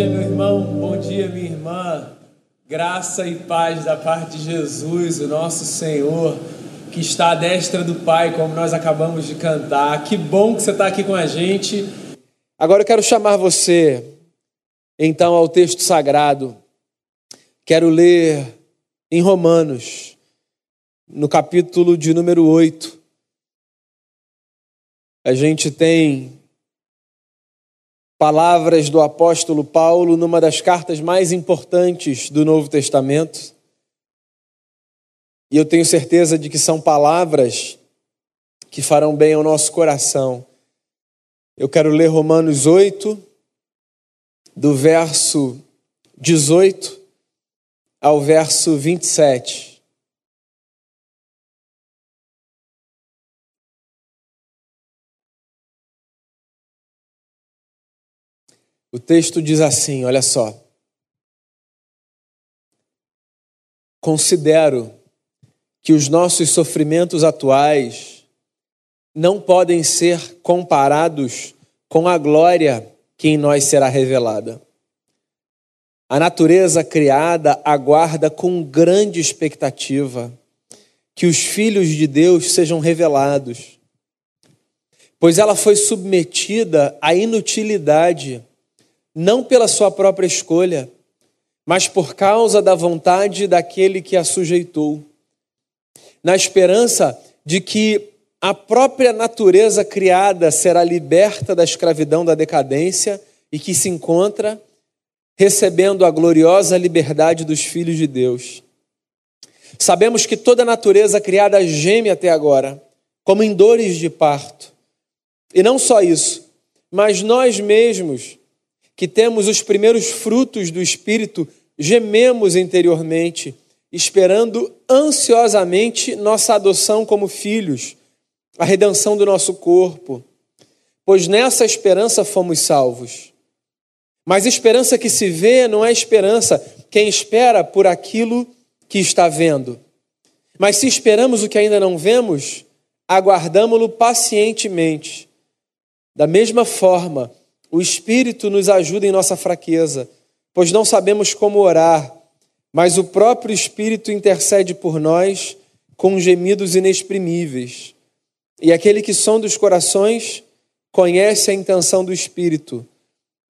dia, meu irmão. Bom dia, minha irmã. Graça e paz da parte de Jesus, o nosso Senhor, que está à destra do Pai, como nós acabamos de cantar. Que bom que você está aqui com a gente. Agora eu quero chamar você, então, ao texto sagrado. Quero ler em Romanos, no capítulo de número 8. A gente tem palavras do apóstolo Paulo numa das cartas mais importantes do Novo Testamento. E eu tenho certeza de que são palavras que farão bem ao nosso coração. Eu quero ler Romanos 8, do verso 18 ao verso 27. O texto diz assim: olha só. Considero que os nossos sofrimentos atuais não podem ser comparados com a glória que em nós será revelada. A natureza criada aguarda com grande expectativa que os filhos de Deus sejam revelados, pois ela foi submetida à inutilidade não pela sua própria escolha, mas por causa da vontade daquele que a sujeitou, na esperança de que a própria natureza criada será liberta da escravidão da decadência e que se encontra recebendo a gloriosa liberdade dos filhos de Deus. Sabemos que toda a natureza criada geme até agora, como em dores de parto. E não só isso, mas nós mesmos, que temos os primeiros frutos do Espírito, gememos interiormente, esperando ansiosamente nossa adoção como filhos, a redenção do nosso corpo, pois nessa esperança fomos salvos. Mas esperança que se vê não é esperança quem espera por aquilo que está vendo. Mas se esperamos o que ainda não vemos, aguardamo-lo pacientemente. Da mesma forma, o Espírito nos ajuda em nossa fraqueza, pois não sabemos como orar, mas o próprio Espírito intercede por nós com gemidos inexprimíveis. E aquele que sonda os corações conhece a intenção do Espírito,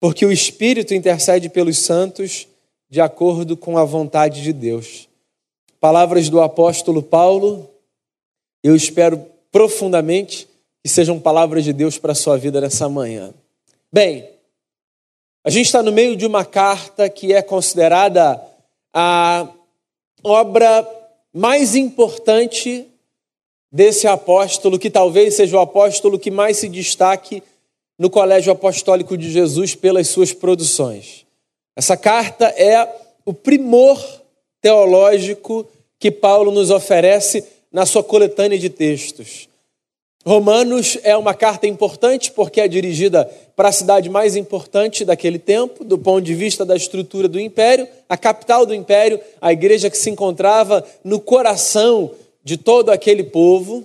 porque o Espírito intercede pelos santos de acordo com a vontade de Deus. Palavras do apóstolo Paulo, eu espero profundamente que sejam palavras de Deus para a sua vida nessa manhã. Bem, a gente está no meio de uma carta que é considerada a obra mais importante desse apóstolo, que talvez seja o apóstolo que mais se destaque no Colégio Apostólico de Jesus pelas suas produções. Essa carta é o primor teológico que Paulo nos oferece na sua coletânea de textos. Romanos é uma carta importante porque é dirigida para a cidade mais importante daquele tempo, do ponto de vista da estrutura do império, a capital do império, a igreja que se encontrava no coração de todo aquele povo.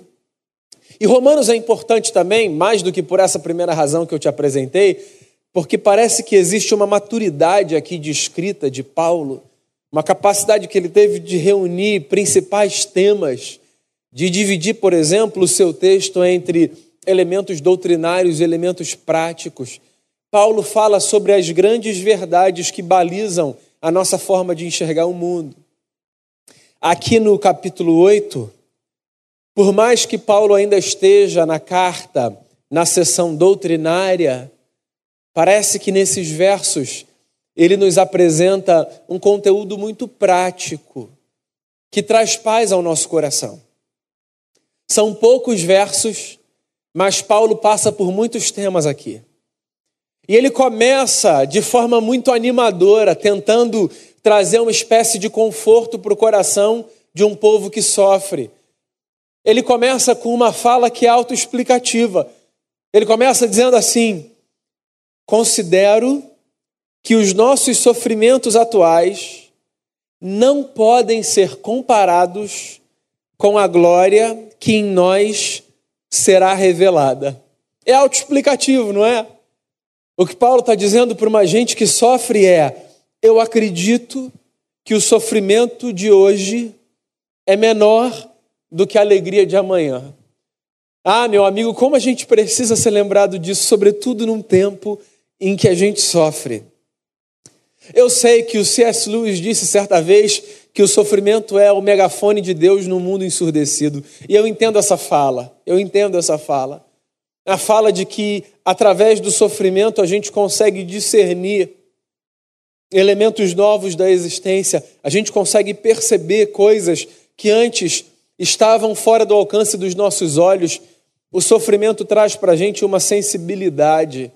E Romanos é importante também, mais do que por essa primeira razão que eu te apresentei, porque parece que existe uma maturidade aqui de escrita de Paulo, uma capacidade que ele teve de reunir principais temas de dividir, por exemplo, o seu texto entre elementos doutrinários e elementos práticos. Paulo fala sobre as grandes verdades que balizam a nossa forma de enxergar o mundo. Aqui no capítulo 8, por mais que Paulo ainda esteja na carta, na seção doutrinária, parece que nesses versos ele nos apresenta um conteúdo muito prático, que traz paz ao nosso coração. São poucos versos, mas Paulo passa por muitos temas aqui. E ele começa de forma muito animadora, tentando trazer uma espécie de conforto para o coração de um povo que sofre. Ele começa com uma fala que é autoexplicativa. Ele começa dizendo assim: Considero que os nossos sofrimentos atuais não podem ser comparados com a glória que em nós será revelada. É autoexplicativo, não é? O que Paulo está dizendo para uma gente que sofre é: eu acredito que o sofrimento de hoje é menor do que a alegria de amanhã. Ah, meu amigo, como a gente precisa ser lembrado disso, sobretudo num tempo em que a gente sofre. Eu sei que o C.S. Lewis disse certa vez que o sofrimento é o megafone de Deus no mundo ensurdecido. E eu entendo essa fala, eu entendo essa fala. A fala de que através do sofrimento a gente consegue discernir elementos novos da existência, a gente consegue perceber coisas que antes estavam fora do alcance dos nossos olhos. O sofrimento traz para a gente uma sensibilidade.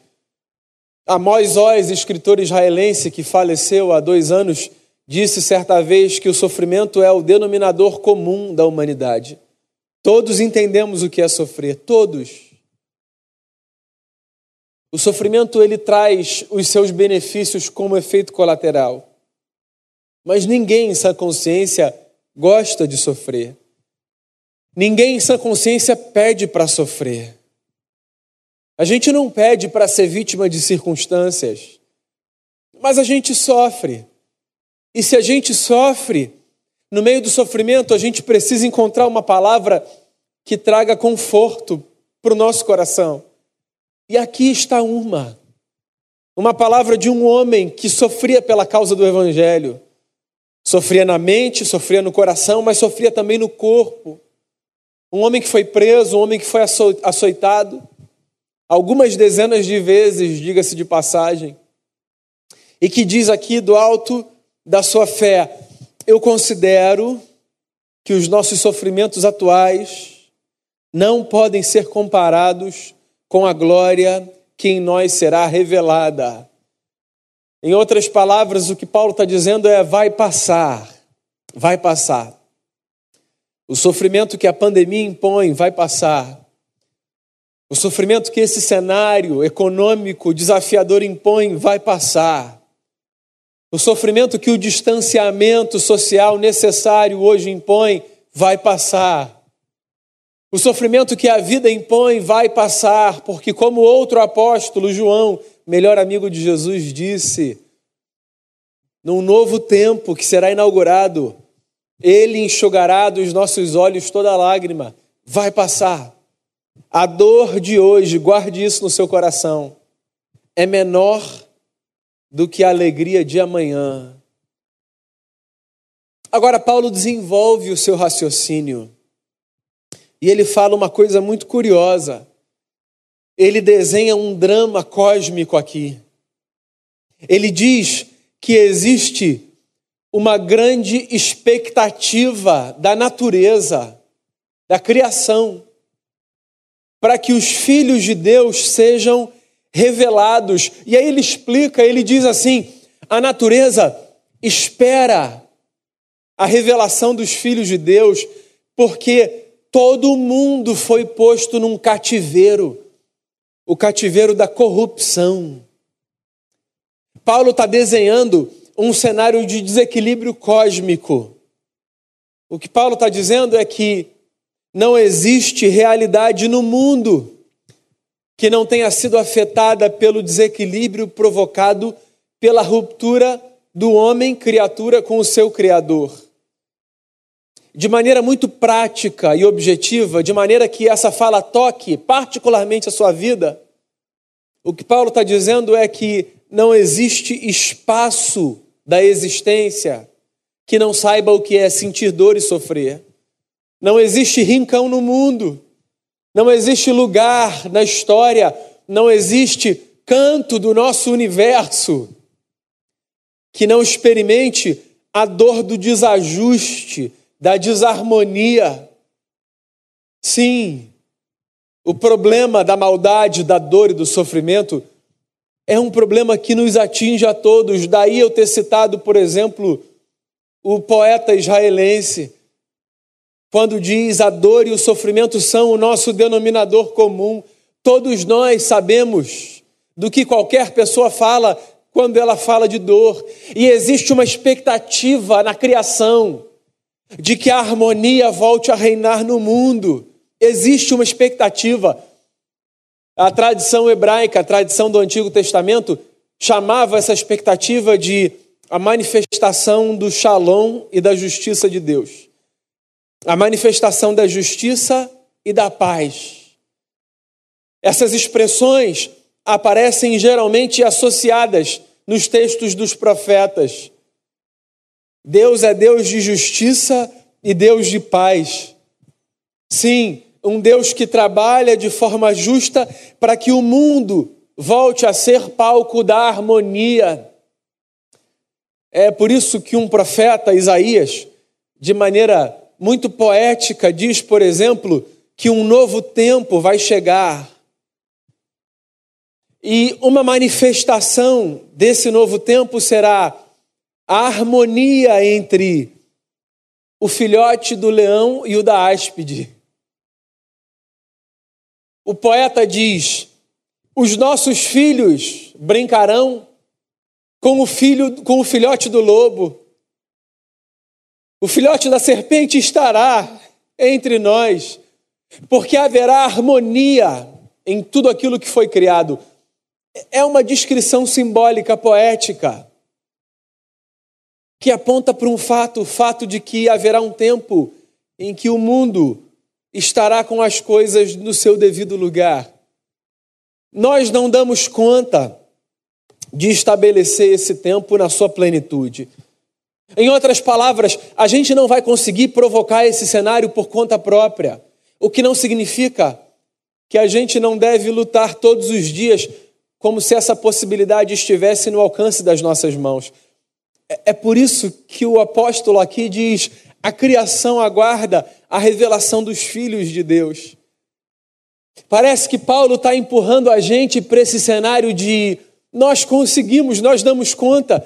Amós Oz, escritor israelense que faleceu há dois anos, disse certa vez que o sofrimento é o denominador comum da humanidade. Todos entendemos o que é sofrer, todos. O sofrimento ele traz os seus benefícios como efeito colateral. Mas ninguém em sã consciência gosta de sofrer. Ninguém em sã consciência pede para sofrer. A gente não pede para ser vítima de circunstâncias, mas a gente sofre. E se a gente sofre, no meio do sofrimento, a gente precisa encontrar uma palavra que traga conforto para o nosso coração. E aqui está uma. Uma palavra de um homem que sofria pela causa do Evangelho. Sofria na mente, sofria no coração, mas sofria também no corpo. Um homem que foi preso, um homem que foi açoitado, algumas dezenas de vezes, diga-se de passagem, e que diz aqui do alto da sua fé: Eu considero que os nossos sofrimentos atuais não podem ser comparados com a glória que em nós será revelada. Em outras palavras, o que Paulo está dizendo é: vai passar, vai passar. O sofrimento que a pandemia impõe vai passar. O sofrimento que esse cenário econômico desafiador impõe vai passar. O sofrimento que o distanciamento social necessário hoje impõe vai passar. O sofrimento que a vida impõe vai passar, porque, como outro apóstolo, João, melhor amigo de Jesus, disse, num novo tempo que será inaugurado, ele enxugará dos nossos olhos toda lágrima, vai passar. A dor de hoje, guarde isso no seu coração, é menor do que a alegria de amanhã. Agora, Paulo desenvolve o seu raciocínio. E ele fala uma coisa muito curiosa. Ele desenha um drama cósmico aqui. Ele diz que existe uma grande expectativa da natureza, da criação, para que os filhos de Deus sejam revelados. E aí ele explica, ele diz assim: a natureza espera a revelação dos filhos de Deus, porque Todo mundo foi posto num cativeiro o cativeiro da corrupção. Paulo está desenhando um cenário de desequilíbrio cósmico. O que Paulo está dizendo é que não existe realidade no mundo que não tenha sido afetada pelo desequilíbrio provocado pela ruptura do homem criatura com o seu Criador de maneira muito prática e objetiva, de maneira que essa fala toque particularmente a sua vida, o que Paulo está dizendo é que não existe espaço da existência que não saiba o que é sentir dor e sofrer. Não existe rincão no mundo, não existe lugar na história, não existe canto do nosso universo que não experimente a dor do desajuste da desarmonia. Sim, o problema da maldade, da dor e do sofrimento é um problema que nos atinge a todos. Daí eu ter citado, por exemplo, o poeta israelense, quando diz a dor e o sofrimento são o nosso denominador comum. Todos nós sabemos do que qualquer pessoa fala quando ela fala de dor, e existe uma expectativa na criação de que a harmonia volte a reinar no mundo. Existe uma expectativa. A tradição hebraica, a tradição do Antigo Testamento, chamava essa expectativa de a manifestação do shalom e da justiça de Deus. A manifestação da justiça e da paz. Essas expressões aparecem geralmente associadas nos textos dos profetas. Deus é Deus de justiça e Deus de paz. Sim, um Deus que trabalha de forma justa para que o mundo volte a ser palco da harmonia. É por isso que um profeta, Isaías, de maneira muito poética, diz, por exemplo, que um novo tempo vai chegar. E uma manifestação desse novo tempo será a harmonia entre o filhote do leão e o da áspide. O poeta diz: os nossos filhos brincarão com o filho, com o filhote do lobo. O filhote da serpente estará entre nós, porque haverá harmonia em tudo aquilo que foi criado. É uma descrição simbólica, poética, que aponta para um fato, o fato de que haverá um tempo em que o mundo estará com as coisas no seu devido lugar. Nós não damos conta de estabelecer esse tempo na sua plenitude. Em outras palavras, a gente não vai conseguir provocar esse cenário por conta própria, o que não significa que a gente não deve lutar todos os dias como se essa possibilidade estivesse no alcance das nossas mãos. É, é por isso que o apóstolo aqui diz: a criação aguarda a revelação dos filhos de Deus. Parece que Paulo está empurrando a gente para esse cenário de nós conseguimos, nós damos conta,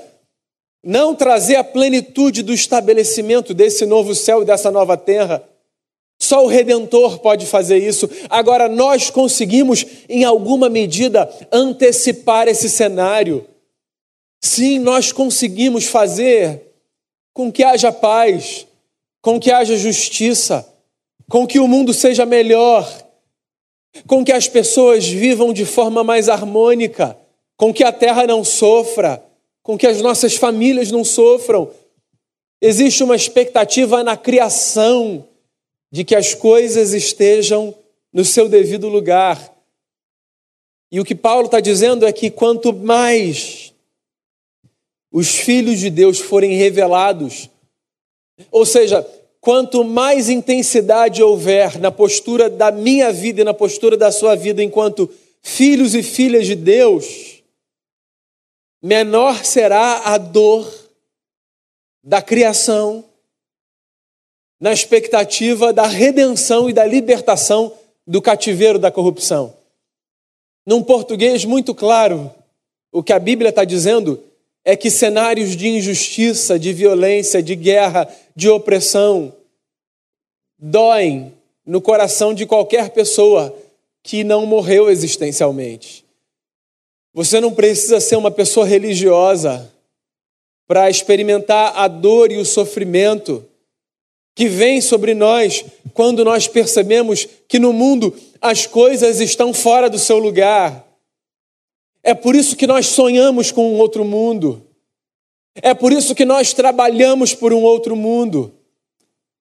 não trazer a plenitude do estabelecimento desse novo céu e dessa nova terra. Só o Redentor pode fazer isso. Agora, nós conseguimos, em alguma medida, antecipar esse cenário. Sim, nós conseguimos fazer com que haja paz, com que haja justiça, com que o mundo seja melhor, com que as pessoas vivam de forma mais harmônica, com que a terra não sofra, com que as nossas famílias não sofram. Existe uma expectativa na criação de que as coisas estejam no seu devido lugar. E o que Paulo está dizendo é que quanto mais os filhos de Deus forem revelados, ou seja, quanto mais intensidade houver na postura da minha vida e na postura da sua vida enquanto filhos e filhas de Deus, menor será a dor da criação na expectativa da redenção e da libertação do cativeiro da corrupção. Num português muito claro, o que a Bíblia está dizendo é que cenários de injustiça, de violência, de guerra, de opressão doem no coração de qualquer pessoa que não morreu existencialmente. Você não precisa ser uma pessoa religiosa para experimentar a dor e o sofrimento que vem sobre nós quando nós percebemos que no mundo as coisas estão fora do seu lugar é por isso que nós sonhamos com um outro mundo. É por isso que nós trabalhamos por um outro mundo.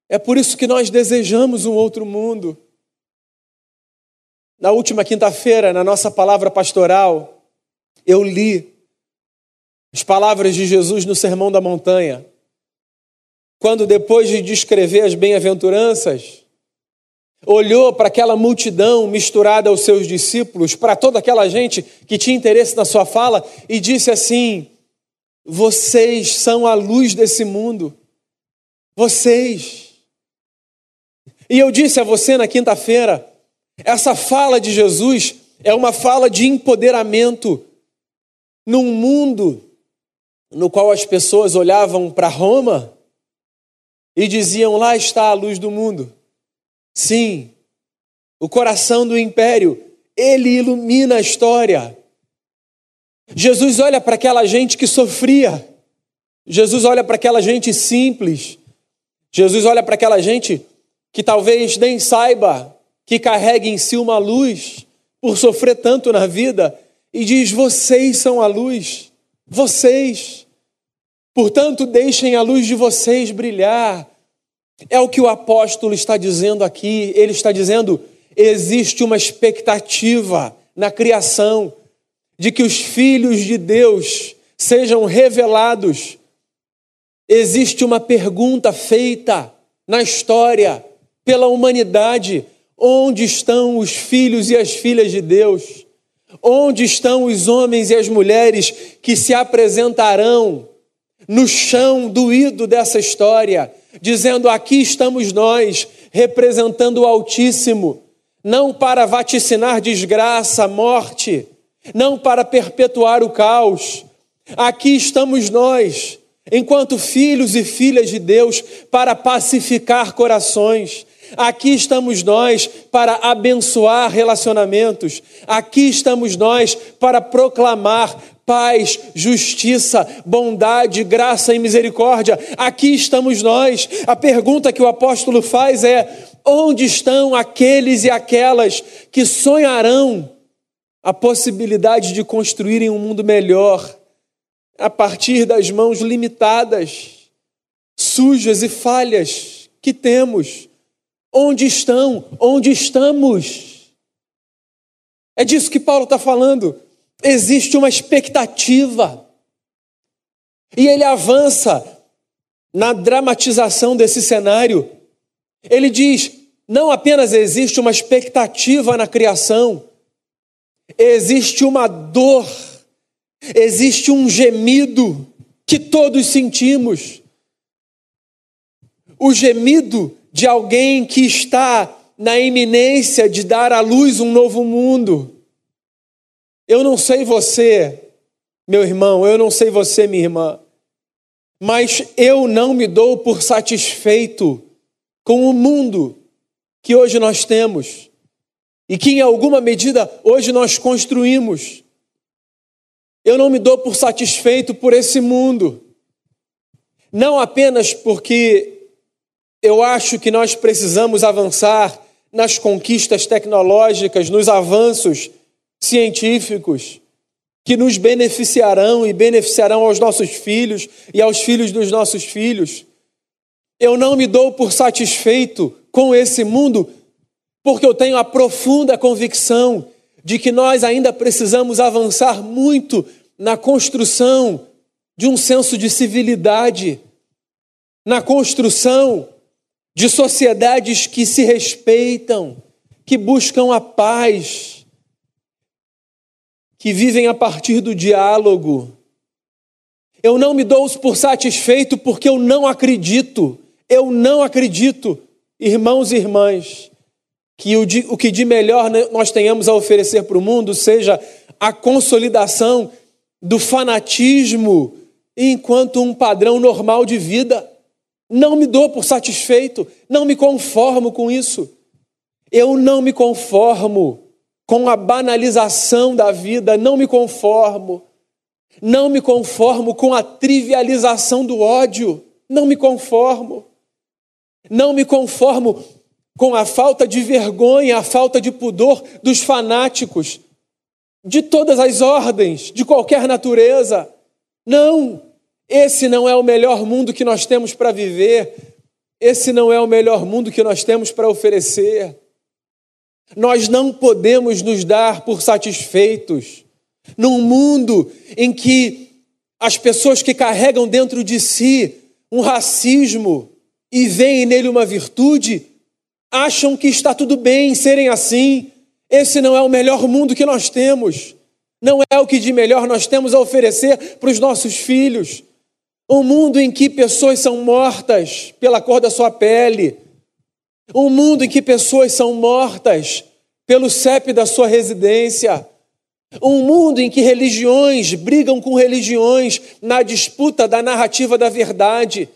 É por isso que nós desejamos um outro mundo. Na última quinta-feira, na nossa palavra pastoral, eu li as palavras de Jesus no Sermão da Montanha. Quando, depois de descrever as bem-aventuranças, olhou para aquela multidão misturada aos seus discípulos, para toda aquela gente que tinha interesse na sua fala, e disse assim: Vocês são a luz desse mundo. Vocês. E eu disse a você na quinta-feira: essa fala de Jesus é uma fala de empoderamento num mundo no qual as pessoas olhavam para Roma e diziam: lá está a luz do mundo. Sim, o coração do império, ele ilumina a história. Jesus olha para aquela gente que sofria. Jesus olha para aquela gente simples. Jesus olha para aquela gente que talvez nem saiba que carrega em si uma luz por sofrer tanto na vida, e diz: Vocês são a luz, vocês. Portanto, deixem a luz de vocês brilhar. É o que o apóstolo está dizendo aqui. Ele está dizendo: existe uma expectativa na criação de que os filhos de Deus sejam revelados. Existe uma pergunta feita na história pela humanidade: onde estão os filhos e as filhas de Deus? Onde estão os homens e as mulheres que se apresentarão no chão doído dessa história, dizendo: aqui estamos nós, representando o Altíssimo, não para vaticinar desgraça, morte, não para perpetuar o caos. Aqui estamos nós, enquanto filhos e filhas de Deus, para pacificar corações. Aqui estamos nós para abençoar relacionamentos. Aqui estamos nós para proclamar paz, justiça, bondade, graça e misericórdia. Aqui estamos nós. A pergunta que o apóstolo faz é: onde estão aqueles e aquelas que sonharão a possibilidade de construírem um mundo melhor a partir das mãos limitadas, sujas e falhas que temos? Onde estão? Onde estamos? É disso que Paulo está falando existe uma expectativa. E ele avança na dramatização desse cenário. Ele diz: não apenas existe uma expectativa na criação, existe uma dor, existe um gemido que todos sentimos. O gemido de alguém que está na iminência de dar à luz um novo mundo. Eu não sei você, meu irmão, eu não sei você, minha irmã, mas eu não me dou por satisfeito com o mundo que hoje nós temos e que em alguma medida hoje nós construímos. Eu não me dou por satisfeito por esse mundo, não apenas porque eu acho que nós precisamos avançar nas conquistas tecnológicas, nos avanços científicos que nos beneficiarão e beneficiarão aos nossos filhos e aos filhos dos nossos filhos. Eu não me dou por satisfeito com esse mundo, porque eu tenho a profunda convicção de que nós ainda precisamos avançar muito na construção de um senso de civilidade, na construção de sociedades que se respeitam, que buscam a paz que vivem a partir do diálogo. Eu não me dou por satisfeito porque eu não acredito, eu não acredito, irmãos e irmãs, que o, de, o que de melhor nós tenhamos a oferecer para o mundo seja a consolidação do fanatismo enquanto um padrão normal de vida. Não me dou por satisfeito, não me conformo com isso. Eu não me conformo com a banalização da vida, não me conformo. Não me conformo com a trivialização do ódio, não me conformo. Não me conformo com a falta de vergonha, a falta de pudor dos fanáticos, de todas as ordens, de qualquer natureza. Não, esse não é o melhor mundo que nós temos para viver, esse não é o melhor mundo que nós temos para oferecer. Nós não podemos nos dar por satisfeitos num mundo em que as pessoas que carregam dentro de si um racismo e veem nele uma virtude, acham que está tudo bem serem assim. Esse não é o melhor mundo que nós temos. Não é o que de melhor nós temos a oferecer para os nossos filhos. Um mundo em que pessoas são mortas pela cor da sua pele, um mundo em que pessoas são mortas pelo CEP da sua residência. Um mundo em que religiões brigam com religiões na disputa da narrativa da verdade,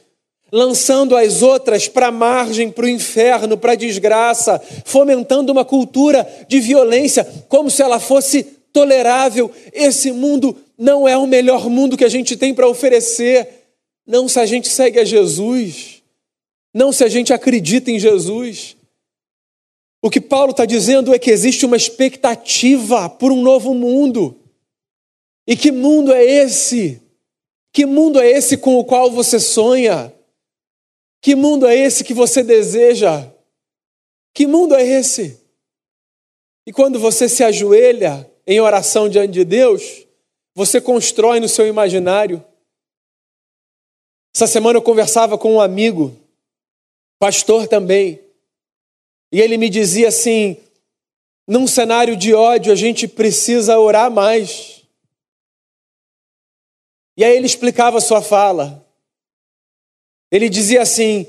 lançando as outras para a margem, para o inferno, para a desgraça, fomentando uma cultura de violência como se ela fosse tolerável. Esse mundo não é o melhor mundo que a gente tem para oferecer. Não se a gente segue a Jesus. Não se a gente acredita em Jesus. O que Paulo está dizendo é que existe uma expectativa por um novo mundo. E que mundo é esse? Que mundo é esse com o qual você sonha? Que mundo é esse que você deseja? Que mundo é esse? E quando você se ajoelha em oração diante de Deus, você constrói no seu imaginário. Essa semana eu conversava com um amigo, pastor também, e ele me dizia assim: num cenário de ódio, a gente precisa orar mais. E aí ele explicava a sua fala. Ele dizia assim: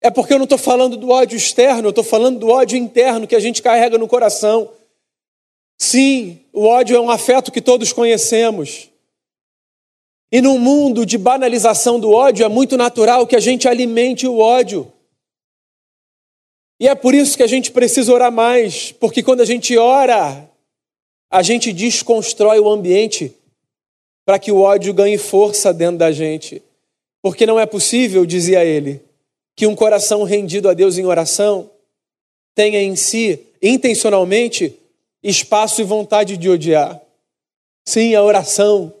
é porque eu não estou falando do ódio externo, eu estou falando do ódio interno que a gente carrega no coração. Sim, o ódio é um afeto que todos conhecemos. E num mundo de banalização do ódio, é muito natural que a gente alimente o ódio. E é por isso que a gente precisa orar mais, porque quando a gente ora, a gente desconstrói o ambiente para que o ódio ganhe força dentro da gente. Porque não é possível, dizia ele, que um coração rendido a Deus em oração tenha em si, intencionalmente, espaço e vontade de odiar. Sim, a oração.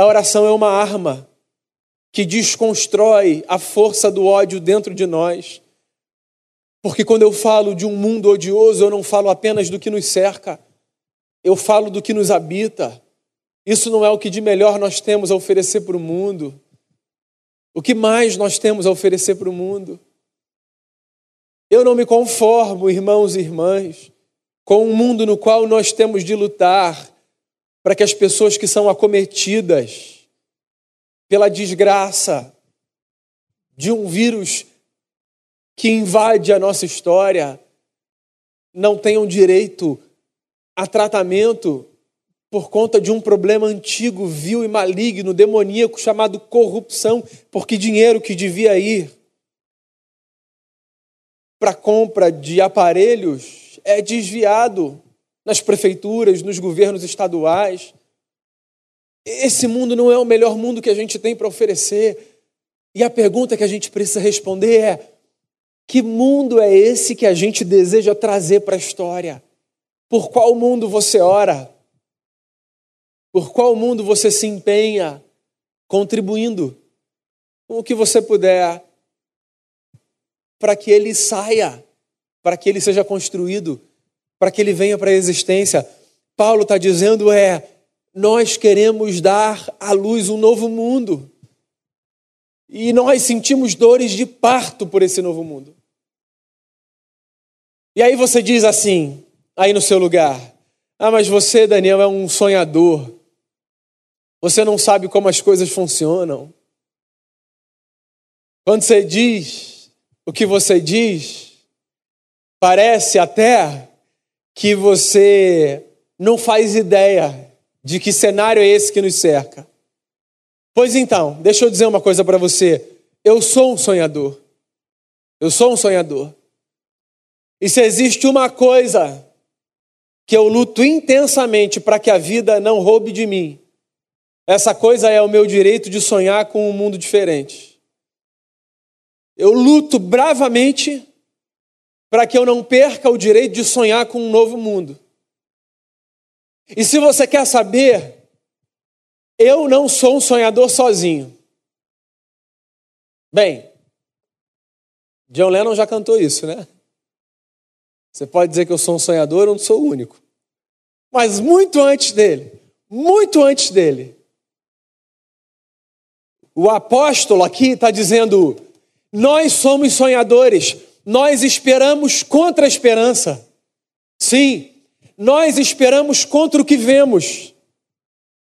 A oração é uma arma que desconstrói a força do ódio dentro de nós. Porque quando eu falo de um mundo odioso, eu não falo apenas do que nos cerca, eu falo do que nos habita. Isso não é o que de melhor nós temos a oferecer para o mundo. O que mais nós temos a oferecer para o mundo? Eu não me conformo, irmãos e irmãs, com um mundo no qual nós temos de lutar para que as pessoas que são acometidas pela desgraça de um vírus que invade a nossa história não tenham direito a tratamento por conta de um problema antigo, vil e maligno, demoníaco chamado corrupção, porque dinheiro que devia ir para compra de aparelhos é desviado nas prefeituras, nos governos estaduais. Esse mundo não é o melhor mundo que a gente tem para oferecer. E a pergunta que a gente precisa responder é: que mundo é esse que a gente deseja trazer para a história? Por qual mundo você ora? Por qual mundo você se empenha contribuindo com o que você puder para que ele saia, para que ele seja construído, para que ele venha para a existência? Paulo está dizendo é: nós queremos dar à luz um novo mundo. E nós sentimos dores de parto por esse novo mundo. E aí você diz assim, aí no seu lugar: Ah, mas você, Daniel, é um sonhador. Você não sabe como as coisas funcionam. Quando você diz o que você diz, parece até que você não faz ideia de que cenário é esse que nos cerca. Pois então, deixa eu dizer uma coisa para você. Eu sou um sonhador. Eu sou um sonhador. E se existe uma coisa que eu luto intensamente para que a vida não roube de mim, essa coisa é o meu direito de sonhar com um mundo diferente. Eu luto bravamente para que eu não perca o direito de sonhar com um novo mundo. E se você quer saber, eu não sou um sonhador sozinho. Bem, John Lennon já cantou isso, né? Você pode dizer que eu sou um sonhador, eu não sou o único. Mas muito antes dele, muito antes dele, o apóstolo aqui está dizendo: nós somos sonhadores, nós esperamos contra a esperança. Sim, nós esperamos contra o que vemos.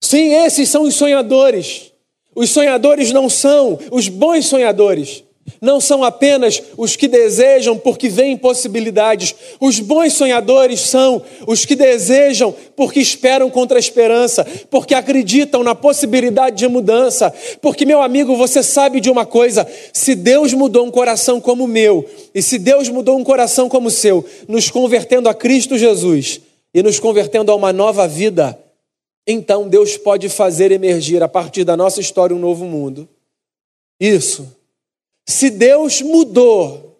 Sim, esses são os sonhadores. Os sonhadores não são os bons sonhadores não são apenas os que desejam porque veem possibilidades. Os bons sonhadores são os que desejam porque esperam contra a esperança, porque acreditam na possibilidade de mudança. Porque, meu amigo, você sabe de uma coisa: se Deus mudou um coração como o meu, e se Deus mudou um coração como o seu, nos convertendo a Cristo Jesus e nos convertendo a uma nova vida, então Deus pode fazer emergir a partir da nossa história um novo mundo. Isso se Deus mudou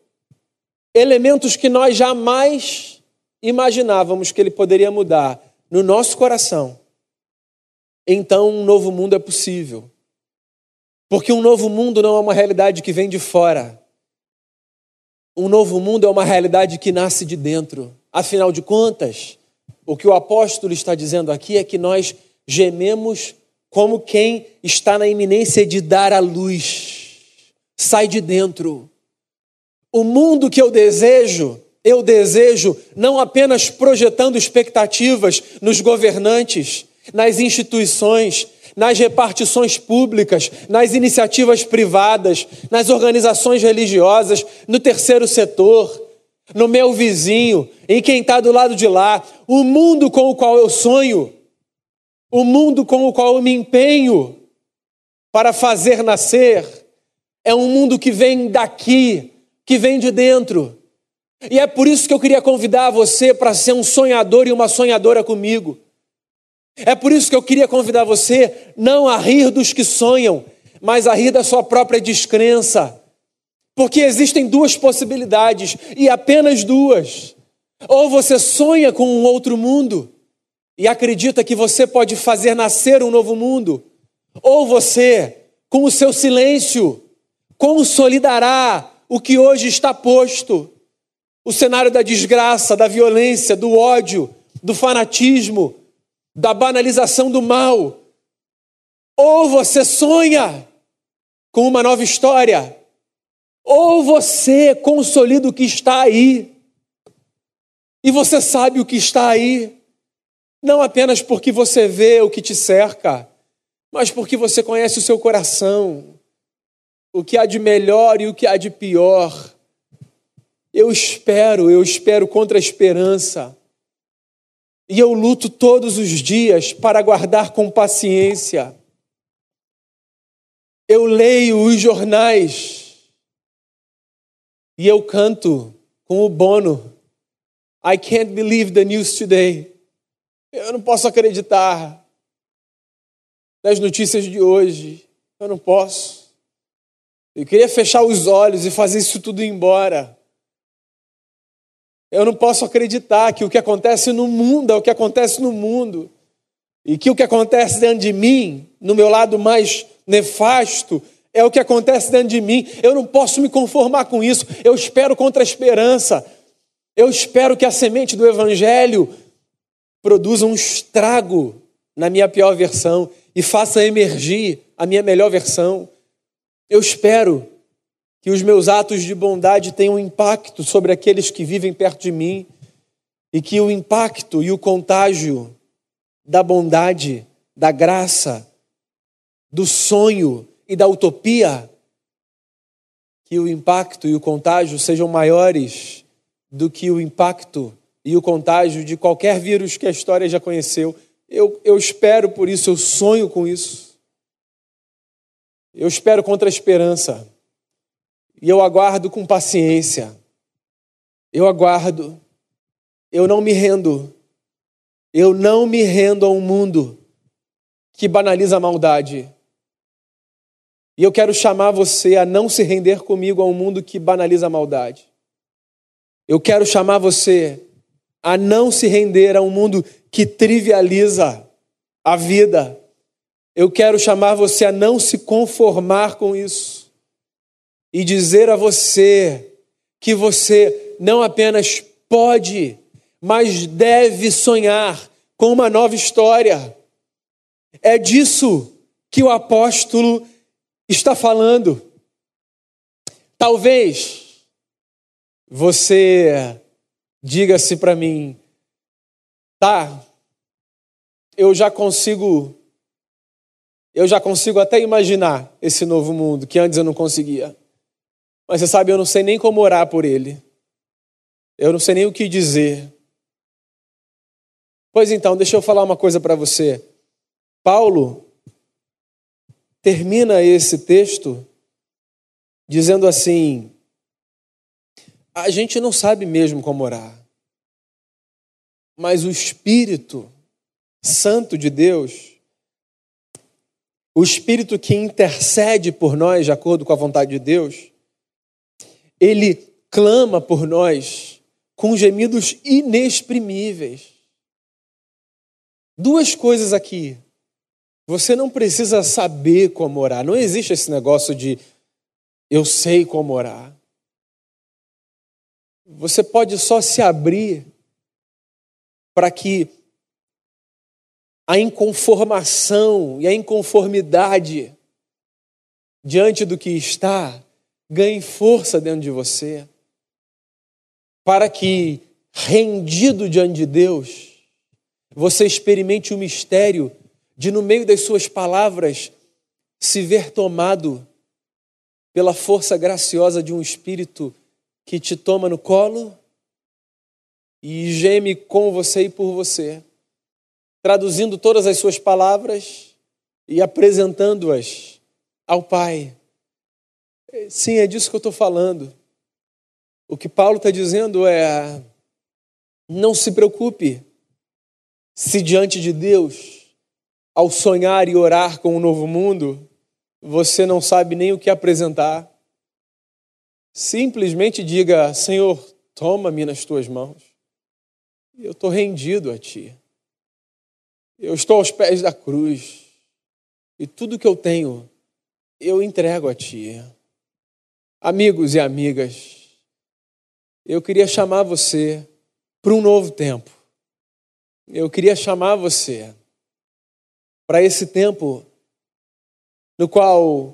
elementos que nós jamais imaginávamos que ele poderia mudar no nosso coração, então um novo mundo é possível. Porque um novo mundo não é uma realidade que vem de fora. Um novo mundo é uma realidade que nasce de dentro. Afinal de contas, o que o apóstolo está dizendo aqui é que nós gememos como quem está na iminência de dar a luz. Sai de dentro. O mundo que eu desejo, eu desejo não apenas projetando expectativas nos governantes, nas instituições, nas repartições públicas, nas iniciativas privadas, nas organizações religiosas, no terceiro setor, no meu vizinho, em quem está do lado de lá. O mundo com o qual eu sonho, o mundo com o qual eu me empenho para fazer nascer, é um mundo que vem daqui, que vem de dentro. E é por isso que eu queria convidar você para ser um sonhador e uma sonhadora comigo. É por isso que eu queria convidar você não a rir dos que sonham, mas a rir da sua própria descrença. Porque existem duas possibilidades, e apenas duas. Ou você sonha com um outro mundo e acredita que você pode fazer nascer um novo mundo, ou você, com o seu silêncio, consolidará o que hoje está posto o cenário da desgraça, da violência, do ódio, do fanatismo, da banalização do mal. Ou você sonha com uma nova história, ou você consolida o que está aí. E você sabe o que está aí, não apenas porque você vê o que te cerca, mas porque você conhece o seu coração, o que há de melhor e o que há de pior. Eu espero, eu espero contra a esperança. E eu luto todos os dias para guardar com paciência. Eu leio os jornais e eu canto com o Bono. I can't believe the news today. Eu não posso acreditar nas notícias de hoje. Eu não posso. Eu queria fechar os olhos e fazer isso tudo embora. Eu não posso acreditar que o que acontece no mundo é o que acontece no mundo. E que o que acontece dentro de mim, no meu lado mais nefasto, é o que acontece dentro de mim. Eu não posso me conformar com isso. Eu espero contra a esperança. Eu espero que a semente do Evangelho produza um estrago na minha pior versão e faça emergir a minha melhor versão. Eu espero que os meus atos de bondade tenham impacto sobre aqueles que vivem perto de mim e que o impacto e o contágio da bondade, da graça, do sonho e da utopia, que o impacto e o contágio sejam maiores do que o impacto e o contágio de qualquer vírus que a história já conheceu. Eu, eu espero por isso, eu sonho com isso. Eu espero contra a esperança. E eu aguardo com paciência. Eu aguardo. Eu não me rendo. Eu não me rendo a um mundo que banaliza a maldade. E eu quero chamar você a não se render comigo a um mundo que banaliza a maldade. Eu quero chamar você a não se render a um mundo que trivializa a vida. Eu quero chamar você a não se conformar com isso e dizer a você que você não apenas pode, mas deve sonhar com uma nova história. É disso que o apóstolo está falando. Talvez você diga-se para mim, tá, eu já consigo, eu já consigo até imaginar esse novo mundo que antes eu não conseguia. Mas você sabe, eu não sei nem como orar por ele. Eu não sei nem o que dizer. Pois então, deixa eu falar uma coisa para você. Paulo termina esse texto dizendo assim: a gente não sabe mesmo como orar, mas o Espírito Santo de Deus, o Espírito que intercede por nós de acordo com a vontade de Deus, ele clama por nós com gemidos inexprimíveis. Duas coisas aqui. Você não precisa saber como orar. Não existe esse negócio de eu sei como orar. Você pode só se abrir para que a inconformação e a inconformidade diante do que está ganhe força dentro de você, para que, rendido diante de Deus, você experimente o mistério de, no meio das suas palavras, se ver tomado pela força graciosa de um Espírito que te toma no colo e geme com você e por você, traduzindo todas as suas palavras e apresentando-as ao Pai. Sim, é disso que eu estou falando. O que Paulo está dizendo é: não se preocupe se diante de Deus, ao sonhar e orar com um novo mundo, você não sabe nem o que apresentar. Simplesmente diga: Senhor, toma-me nas tuas mãos. Eu estou rendido a ti. Eu estou aos pés da cruz. E tudo que eu tenho, eu entrego a ti. Amigos e amigas, eu queria chamar você para um novo tempo. Eu queria chamar você para esse tempo no qual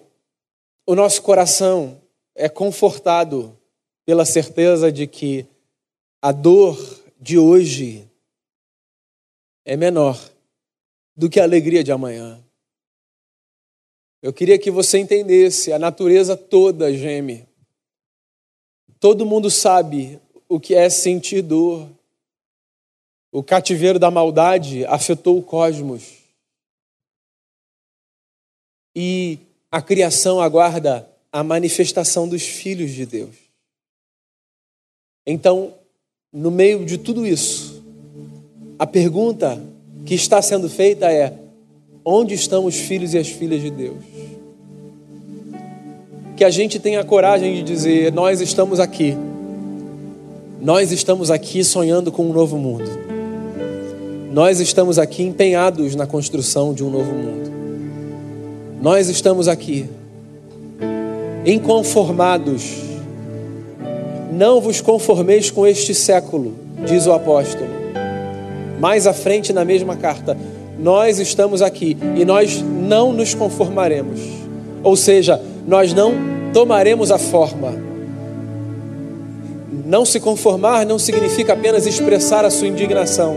o nosso coração é confortado pela certeza de que a dor de hoje é menor do que a alegria de amanhã. Eu queria que você entendesse, a natureza toda geme. Todo mundo sabe o que é sentir dor. O cativeiro da maldade afetou o cosmos. E a criação aguarda a manifestação dos filhos de Deus. Então, no meio de tudo isso, a pergunta que está sendo feita é: onde estão os filhos e as filhas de Deus? Que a gente tenha a coragem de dizer: nós estamos aqui. Nós estamos aqui sonhando com um novo mundo. Nós estamos aqui empenhados na construção de um novo mundo. Nós estamos aqui inconformados. Não vos conformeis com este século, diz o apóstolo. Mais à frente, na mesma carta, nós estamos aqui e nós não nos conformaremos. Ou seja, nós não tomaremos a forma. Não se conformar não significa apenas expressar a sua indignação.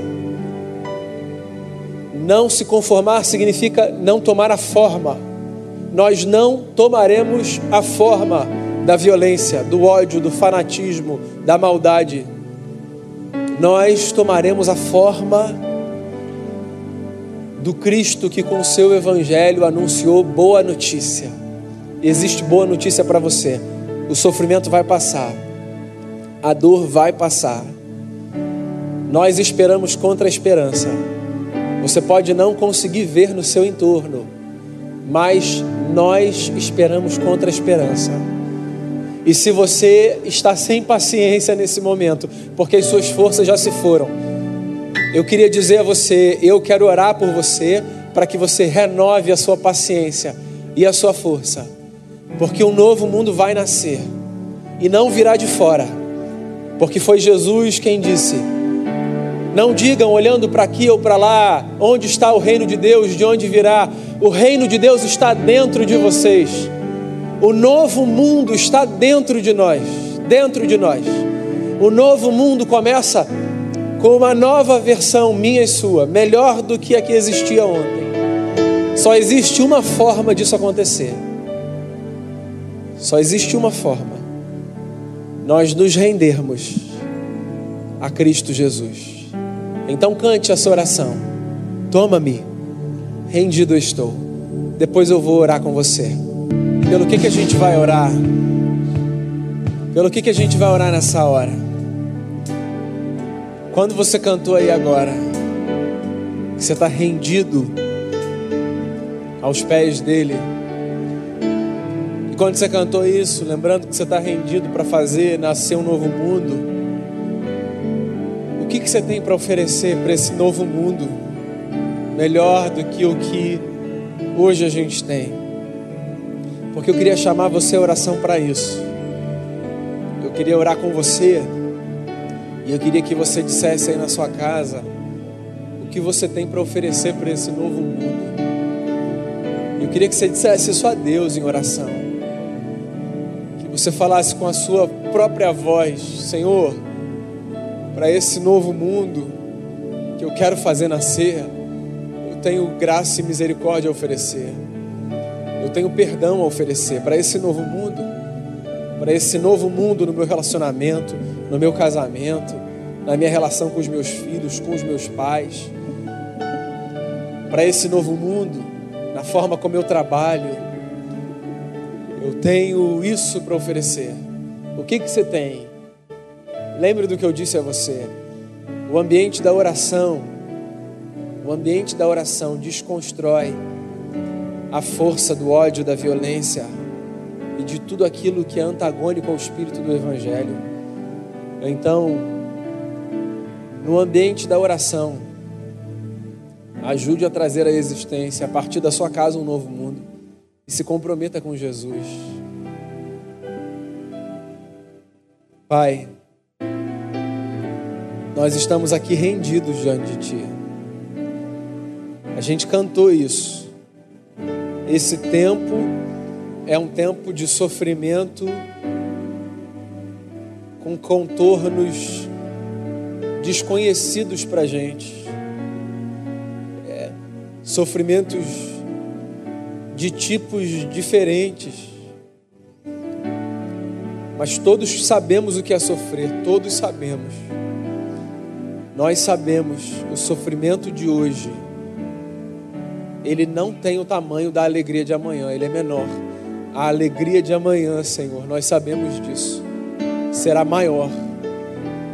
Não se conformar significa não tomar a forma nós não tomaremos a forma da violência, do ódio, do fanatismo, da maldade. Nós tomaremos a forma do Cristo que com o seu evangelho anunciou boa notícia. Existe boa notícia para você. O sofrimento vai passar. A dor vai passar. Nós esperamos contra a esperança. Você pode não conseguir ver no seu entorno, mas nós esperamos contra a esperança. E se você está sem paciência nesse momento, porque as suas forças já se foram, eu queria dizer a você: eu quero orar por você para que você renove a sua paciência e a sua força, porque um novo mundo vai nascer e não virá de fora, porque foi Jesus quem disse: não digam olhando para aqui ou para lá, onde está o reino de Deus, de onde virá. O reino de Deus está dentro de vocês. O novo mundo está dentro de nós, dentro de nós. O novo mundo começa com uma nova versão minha e sua, melhor do que a que existia ontem. Só existe uma forma disso acontecer. Só existe uma forma. Nós nos rendermos a Cristo Jesus. Então cante essa oração. Toma-me, rendido estou. Depois eu vou orar com você. Pelo que, que a gente vai orar? Pelo que, que a gente vai orar nessa hora? Quando você cantou aí agora, que você está rendido aos pés dele, E quando você cantou isso, lembrando que você está rendido para fazer nascer um novo mundo, o que, que você tem para oferecer para esse novo mundo? Melhor do que o que hoje a gente tem. Porque eu queria chamar você a oração para isso. Eu queria orar com você. E eu queria que você dissesse aí na sua casa o que você tem para oferecer para esse novo mundo. Eu queria que você dissesse isso a Deus em oração. Que você falasse com a sua própria voz: Senhor, para esse novo mundo que eu quero fazer nascer, eu tenho graça e misericórdia a oferecer. Tenho perdão a oferecer para esse novo mundo, para esse novo mundo no meu relacionamento, no meu casamento, na minha relação com os meus filhos, com os meus pais, para esse novo mundo, na forma como eu trabalho. Eu tenho isso para oferecer. O que, que você tem? Lembre do que eu disse a você. O ambiente da oração, o ambiente da oração desconstrói a força do ódio, da violência e de tudo aquilo que é antagônico ao espírito do Evangelho. Então, no ambiente da oração, ajude a trazer à existência, a partir da sua casa, um novo mundo e se comprometa com Jesus. Pai, nós estamos aqui rendidos diante de Ti. A gente cantou isso. Esse tempo é um tempo de sofrimento com contornos desconhecidos para a gente. É, sofrimentos de tipos diferentes. Mas todos sabemos o que é sofrer, todos sabemos. Nós sabemos o sofrimento de hoje ele não tem o tamanho da alegria de amanhã, ele é menor. A alegria de amanhã, Senhor, nós sabemos disso, será maior.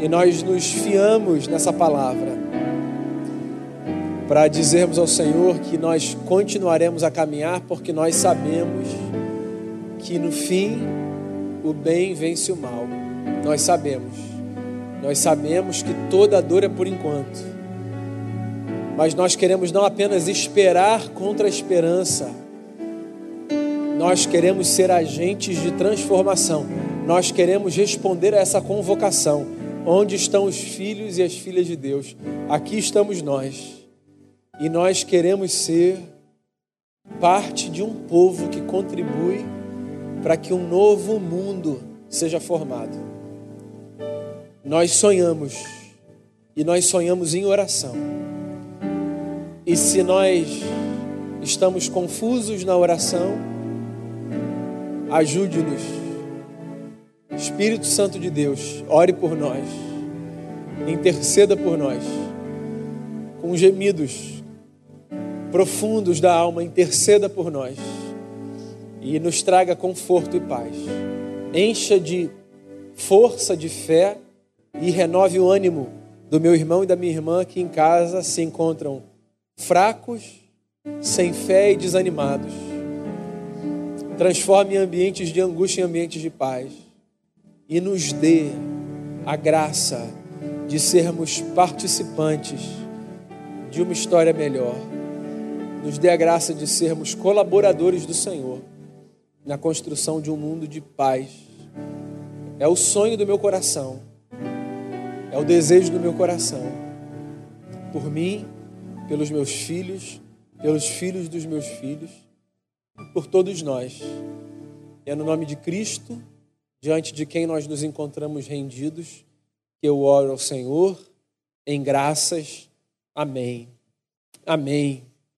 E nós nos fiamos nessa palavra para dizermos ao Senhor que nós continuaremos a caminhar porque nós sabemos que no fim o bem vence o mal. Nós sabemos. Nós sabemos que toda dor é por enquanto mas nós queremos não apenas esperar contra a esperança, nós queremos ser agentes de transformação, nós queremos responder a essa convocação. Onde estão os filhos e as filhas de Deus? Aqui estamos nós, e nós queremos ser parte de um povo que contribui para que um novo mundo seja formado. Nós sonhamos, e nós sonhamos em oração e se nós estamos confusos na oração, ajude-nos. Espírito Santo de Deus, ore por nós, interceda por nós, com gemidos profundos da alma, interceda por nós e nos traga conforto e paz. Encha de força, de fé e renove o ânimo do meu irmão e da minha irmã que em casa se encontram fracos, sem fé e desanimados. Transforme ambientes de angústia em ambientes de paz. E nos dê a graça de sermos participantes de uma história melhor. Nos dê a graça de sermos colaboradores do Senhor na construção de um mundo de paz. É o sonho do meu coração. É o desejo do meu coração. Por mim, pelos meus filhos, pelos filhos dos meus filhos, por todos nós. É no nome de Cristo, diante de quem nós nos encontramos rendidos, que eu oro ao Senhor em graças. Amém. Amém.